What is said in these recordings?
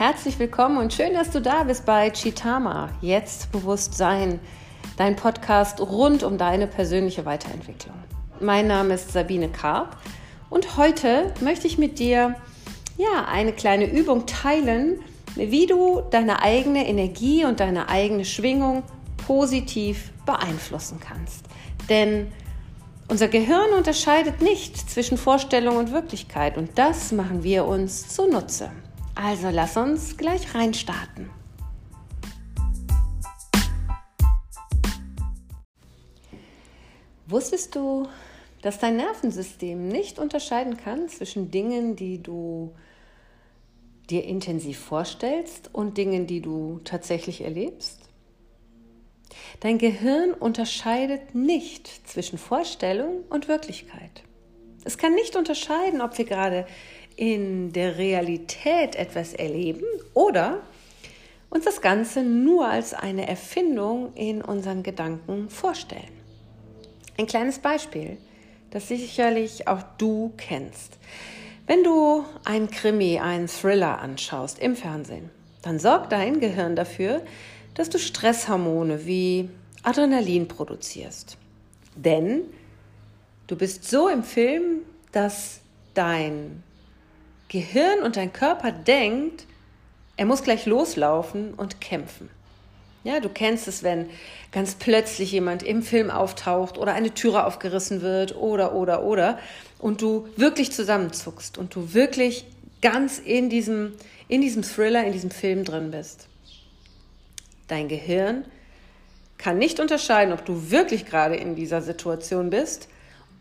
Herzlich willkommen und schön, dass du da bist bei Chitama. Jetzt Bewusstsein, dein Podcast rund um deine persönliche Weiterentwicklung. Mein Name ist Sabine Karp und heute möchte ich mit dir ja, eine kleine Übung teilen, wie du deine eigene Energie und deine eigene Schwingung positiv beeinflussen kannst. Denn unser Gehirn unterscheidet nicht zwischen Vorstellung und Wirklichkeit und das machen wir uns zunutze. Also lass uns gleich reinstarten. Wusstest du, dass dein Nervensystem nicht unterscheiden kann zwischen Dingen, die du dir intensiv vorstellst und Dingen, die du tatsächlich erlebst? Dein Gehirn unterscheidet nicht zwischen Vorstellung und Wirklichkeit. Es kann nicht unterscheiden, ob wir gerade in der Realität etwas erleben oder uns das Ganze nur als eine Erfindung in unseren Gedanken vorstellen. Ein kleines Beispiel, das sicherlich auch du kennst. Wenn du einen Krimi, einen Thriller anschaust im Fernsehen, dann sorgt dein Gehirn dafür, dass du Stresshormone wie Adrenalin produzierst. Denn du bist so im Film, dass dein Gehirn und dein Körper denkt, er muss gleich loslaufen und kämpfen. Ja, du kennst es, wenn ganz plötzlich jemand im Film auftaucht oder eine Türe aufgerissen wird oder, oder, oder und du wirklich zusammenzuckst und du wirklich ganz in diesem, in diesem Thriller, in diesem Film drin bist. Dein Gehirn kann nicht unterscheiden, ob du wirklich gerade in dieser Situation bist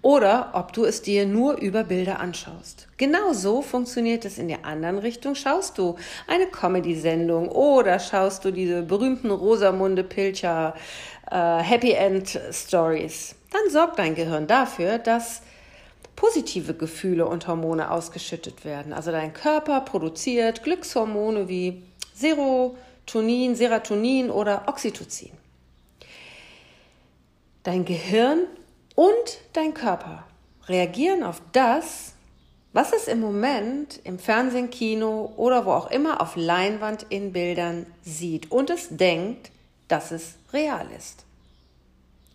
oder ob du es dir nur über Bilder anschaust. Genauso funktioniert es in der anderen Richtung. Schaust du eine Comedy-Sendung oder schaust du diese berühmten Rosamunde Pilcher äh, Happy End Stories, dann sorgt dein Gehirn dafür, dass positive Gefühle und Hormone ausgeschüttet werden. Also dein Körper produziert Glückshormone wie Serotonin, Serotonin oder Oxytocin. Dein Gehirn und dein Körper reagieren auf das, was es im Moment im Fernsehen, Kino oder wo auch immer auf Leinwand in Bildern sieht und es denkt, dass es real ist.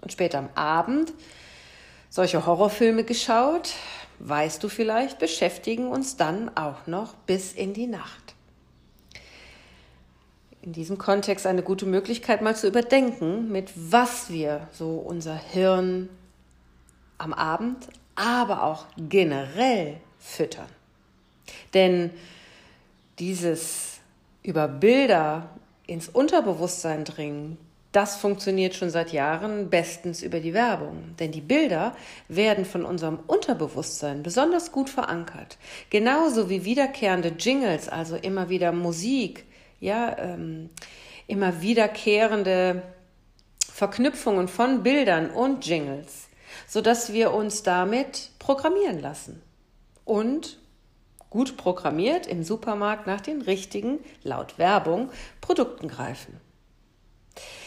Und später am Abend solche Horrorfilme geschaut, weißt du vielleicht, beschäftigen uns dann auch noch bis in die Nacht. In diesem Kontext eine gute Möglichkeit mal zu überdenken, mit was wir so unser Hirn am Abend, aber auch generell füttern. Denn dieses über Bilder ins Unterbewusstsein dringen, das funktioniert schon seit Jahren bestens über die Werbung. Denn die Bilder werden von unserem Unterbewusstsein besonders gut verankert. Genauso wie wiederkehrende Jingles, also immer wieder Musik, ja, ähm, immer wiederkehrende Verknüpfungen von Bildern und Jingles sodass wir uns damit programmieren lassen und gut programmiert im Supermarkt nach den richtigen, laut Werbung, Produkten greifen.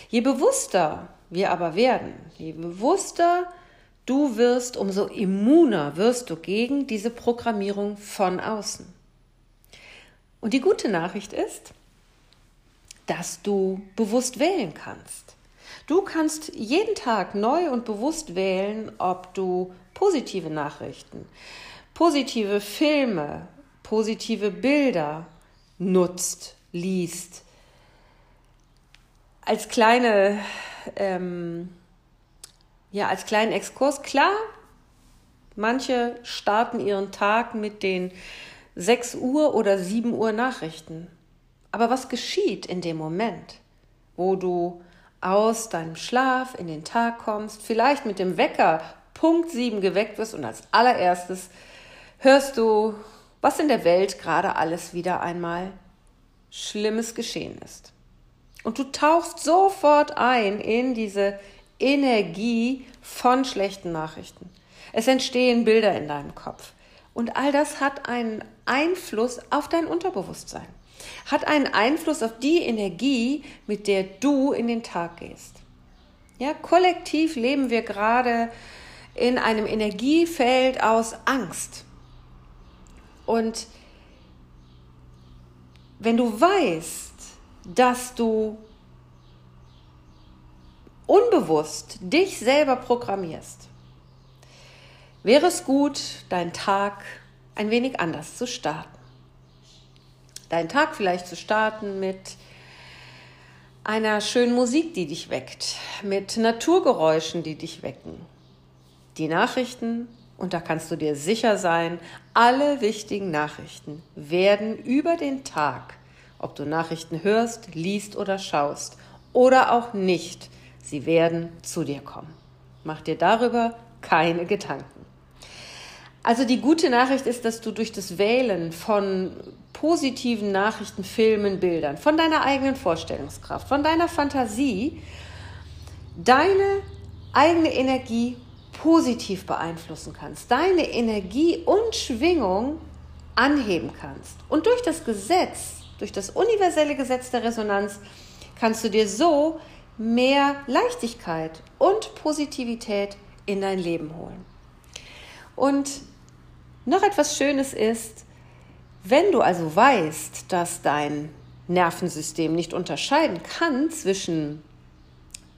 Je bewusster wir aber werden, je bewusster du wirst, umso immuner wirst du gegen diese Programmierung von außen. Und die gute Nachricht ist, dass du bewusst wählen kannst. Du kannst jeden Tag neu und bewusst wählen, ob du positive Nachrichten, positive Filme, positive Bilder nutzt, liest. Als kleine, ähm, ja, als kleinen Exkurs, klar, manche starten ihren Tag mit den 6 Uhr oder 7 Uhr Nachrichten. Aber was geschieht in dem Moment, wo du aus deinem Schlaf in den Tag kommst, vielleicht mit dem Wecker Punkt 7 geweckt wirst und als allererstes hörst du, was in der Welt gerade alles wieder einmal Schlimmes geschehen ist. Und du tauchst sofort ein in diese Energie von schlechten Nachrichten. Es entstehen Bilder in deinem Kopf. Und all das hat einen Einfluss auf dein Unterbewusstsein hat einen Einfluss auf die Energie, mit der du in den Tag gehst. Ja, kollektiv leben wir gerade in einem Energiefeld aus Angst. Und wenn du weißt, dass du unbewusst dich selber programmierst, wäre es gut, deinen Tag ein wenig anders zu starten. Deinen Tag vielleicht zu starten mit einer schönen Musik, die dich weckt, mit Naturgeräuschen, die dich wecken. Die Nachrichten, und da kannst du dir sicher sein, alle wichtigen Nachrichten werden über den Tag, ob du Nachrichten hörst, liest oder schaust, oder auch nicht, sie werden zu dir kommen. Mach dir darüber keine Gedanken. Also die gute Nachricht ist, dass du durch das Wählen von positiven Nachrichten, Filmen, Bildern, von deiner eigenen Vorstellungskraft, von deiner Fantasie, deine eigene Energie positiv beeinflussen kannst, deine Energie und Schwingung anheben kannst. Und durch das Gesetz, durch das universelle Gesetz der Resonanz, kannst du dir so mehr Leichtigkeit und Positivität in dein Leben holen. Und noch etwas Schönes ist, wenn du also weißt, dass dein Nervensystem nicht unterscheiden kann zwischen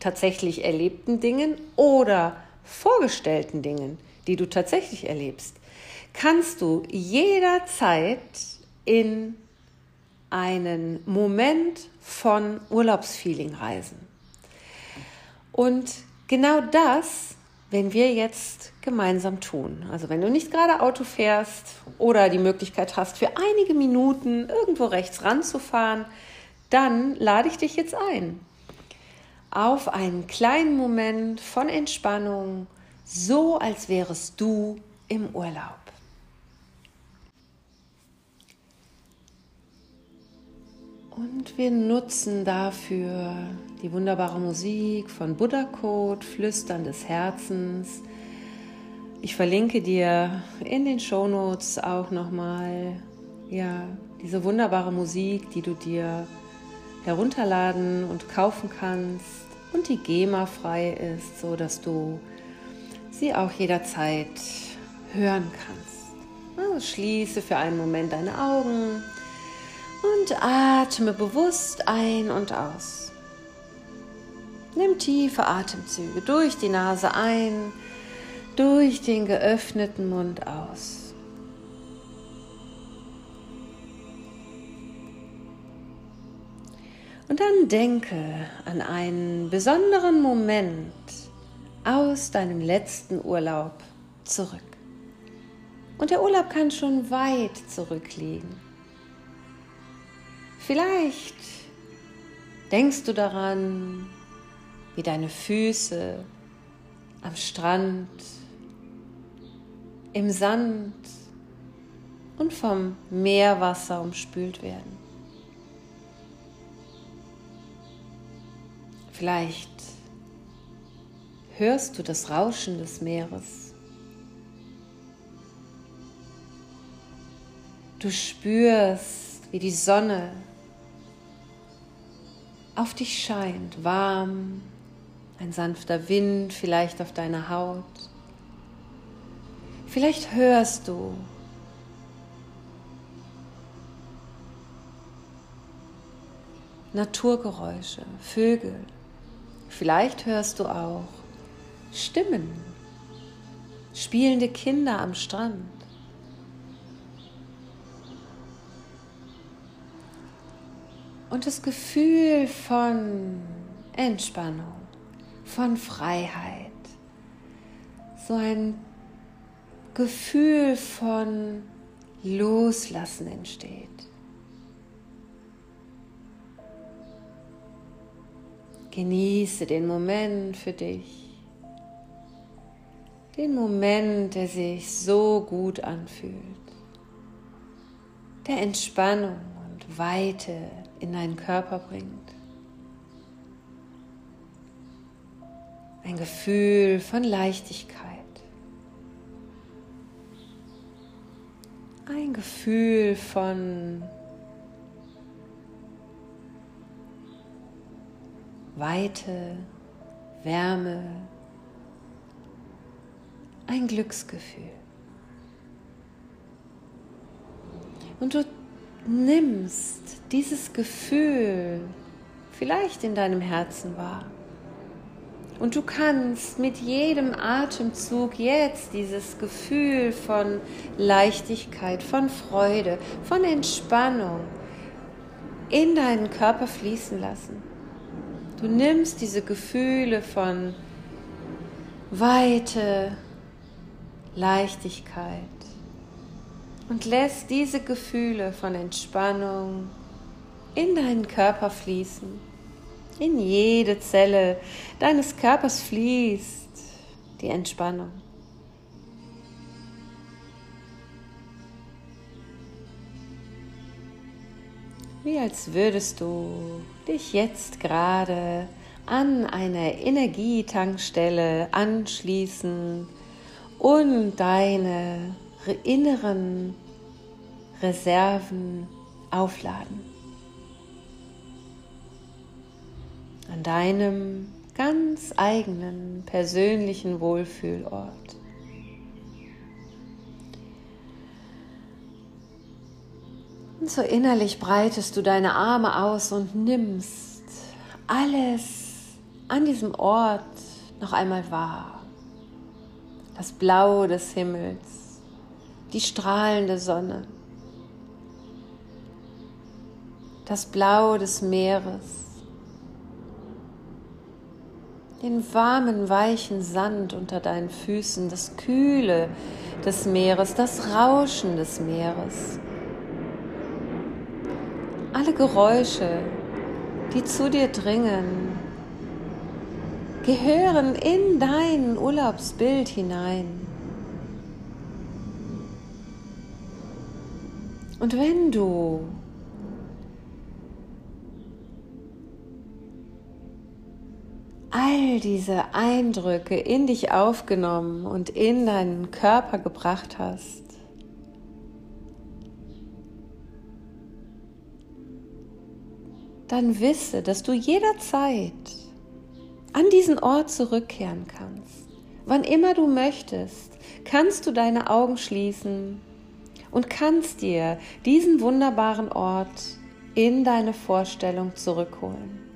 tatsächlich erlebten Dingen oder vorgestellten Dingen, die du tatsächlich erlebst, kannst du jederzeit in einen Moment von Urlaubsfeeling reisen. Und genau das wenn wir jetzt gemeinsam tun. Also wenn du nicht gerade Auto fährst oder die Möglichkeit hast, für einige Minuten irgendwo rechts ranzufahren, dann lade ich dich jetzt ein auf einen kleinen Moment von Entspannung, so als wärest du im Urlaub. Und wir nutzen dafür die wunderbare Musik von Buddha Code, Flüstern des Herzens. Ich verlinke dir in den Show Notes auch nochmal ja, diese wunderbare Musik, die du dir herunterladen und kaufen kannst und die GEMA-frei ist, so dass du sie auch jederzeit hören kannst. Also schließe für einen Moment deine Augen und atme bewusst ein und aus. Nimm tiefe Atemzüge durch die Nase ein, durch den geöffneten Mund aus. Und dann denke an einen besonderen Moment aus deinem letzten Urlaub zurück. Und der Urlaub kann schon weit zurückliegen. Vielleicht denkst du daran, wie deine Füße am Strand, im Sand und vom Meerwasser umspült werden. Vielleicht hörst du das Rauschen des Meeres. Du spürst, wie die Sonne auf dich scheint, warm, ein sanfter Wind vielleicht auf deiner Haut. Vielleicht hörst du Naturgeräusche, Vögel. Vielleicht hörst du auch Stimmen, spielende Kinder am Strand. und das Gefühl von Entspannung, von Freiheit, so ein Gefühl von Loslassen entsteht. Genieße den Moment für dich, den Moment, der sich so gut anfühlt, der Entspannung und Weite in deinen Körper bringt. Ein Gefühl von Leichtigkeit. Ein Gefühl von Weite, Wärme, ein Glücksgefühl. Und du nimmst dieses Gefühl vielleicht in deinem Herzen wahr. Und du kannst mit jedem Atemzug jetzt dieses Gefühl von Leichtigkeit, von Freude, von Entspannung in deinen Körper fließen lassen. Du nimmst diese Gefühle von Weite, Leichtigkeit und lässt diese Gefühle von Entspannung in deinen Körper fließen. In jede Zelle deines Körpers fließt die Entspannung. Wie als würdest du dich jetzt gerade an eine Energietankstelle anschließen und deine inneren Reserven aufladen. An deinem ganz eigenen persönlichen Wohlfühlort. Und so innerlich breitest du deine Arme aus und nimmst alles an diesem Ort noch einmal wahr. Das Blau des Himmels, die strahlende Sonne, das Blau des Meeres, den warmen, weichen Sand unter deinen Füßen, das Kühle des Meeres, das Rauschen des Meeres. Alle Geräusche, die zu dir dringen, gehören in dein Urlaubsbild hinein. Und wenn du all diese Eindrücke in dich aufgenommen und in deinen Körper gebracht hast, dann wisse, dass du jederzeit an diesen Ort zurückkehren kannst. Wann immer du möchtest, kannst du deine Augen schließen und kannst dir diesen wunderbaren Ort in deine Vorstellung zurückholen.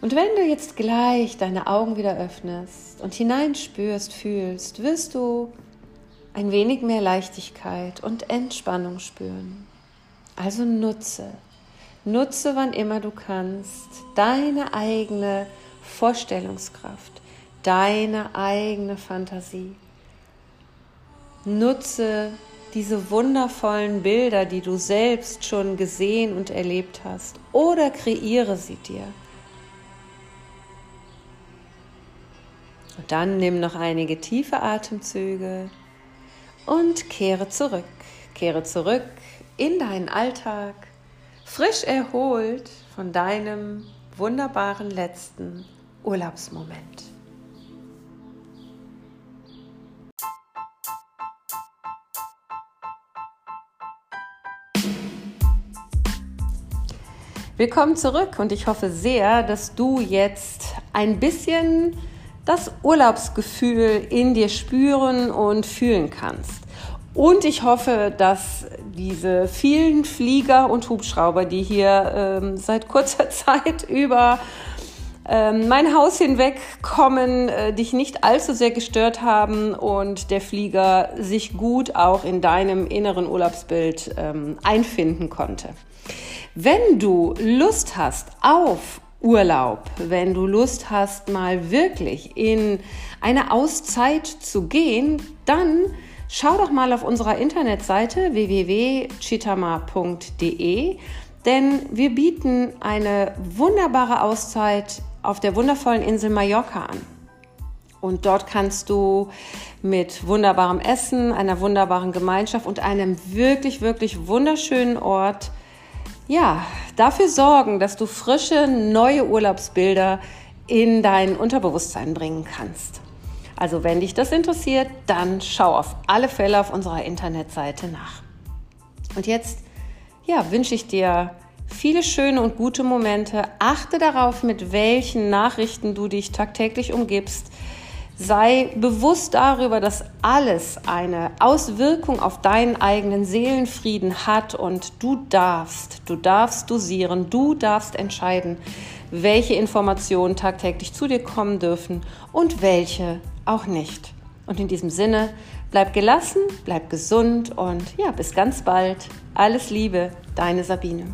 Und wenn du jetzt gleich deine Augen wieder öffnest und hineinspürst, fühlst, wirst du ein wenig mehr Leichtigkeit und Entspannung spüren. Also nutze Nutze, wann immer du kannst, deine eigene Vorstellungskraft, deine eigene Fantasie. Nutze diese wundervollen Bilder, die du selbst schon gesehen und erlebt hast, oder kreiere sie dir. Und dann nimm noch einige tiefe Atemzüge und kehre zurück. Kehre zurück in deinen Alltag frisch erholt von deinem wunderbaren letzten Urlaubsmoment. Willkommen zurück und ich hoffe sehr, dass du jetzt ein bisschen das Urlaubsgefühl in dir spüren und fühlen kannst. Und ich hoffe, dass diese vielen Flieger und Hubschrauber, die hier ähm, seit kurzer Zeit über ähm, mein Haus hinweg kommen, äh, dich nicht allzu sehr gestört haben und der Flieger sich gut auch in deinem inneren Urlaubsbild ähm, einfinden konnte. Wenn du Lust hast auf Urlaub, wenn du Lust hast, mal wirklich in eine Auszeit zu gehen, dann Schau doch mal auf unserer Internetseite www.chitama.de, denn wir bieten eine wunderbare Auszeit auf der wundervollen Insel Mallorca an. Und dort kannst du mit wunderbarem Essen, einer wunderbaren Gemeinschaft und einem wirklich, wirklich wunderschönen Ort, ja, dafür sorgen, dass du frische, neue Urlaubsbilder in dein Unterbewusstsein bringen kannst. Also wenn dich das interessiert, dann schau auf alle Fälle auf unserer Internetseite nach. Und jetzt ja, wünsche ich dir viele schöne und gute Momente. Achte darauf, mit welchen Nachrichten du dich tagtäglich umgibst. Sei bewusst darüber, dass alles eine Auswirkung auf deinen eigenen Seelenfrieden hat und du darfst, du darfst dosieren, du darfst entscheiden, welche Informationen tagtäglich zu dir kommen dürfen und welche auch nicht. Und in diesem Sinne, bleib gelassen, bleib gesund und ja, bis ganz bald. Alles Liebe, deine Sabine.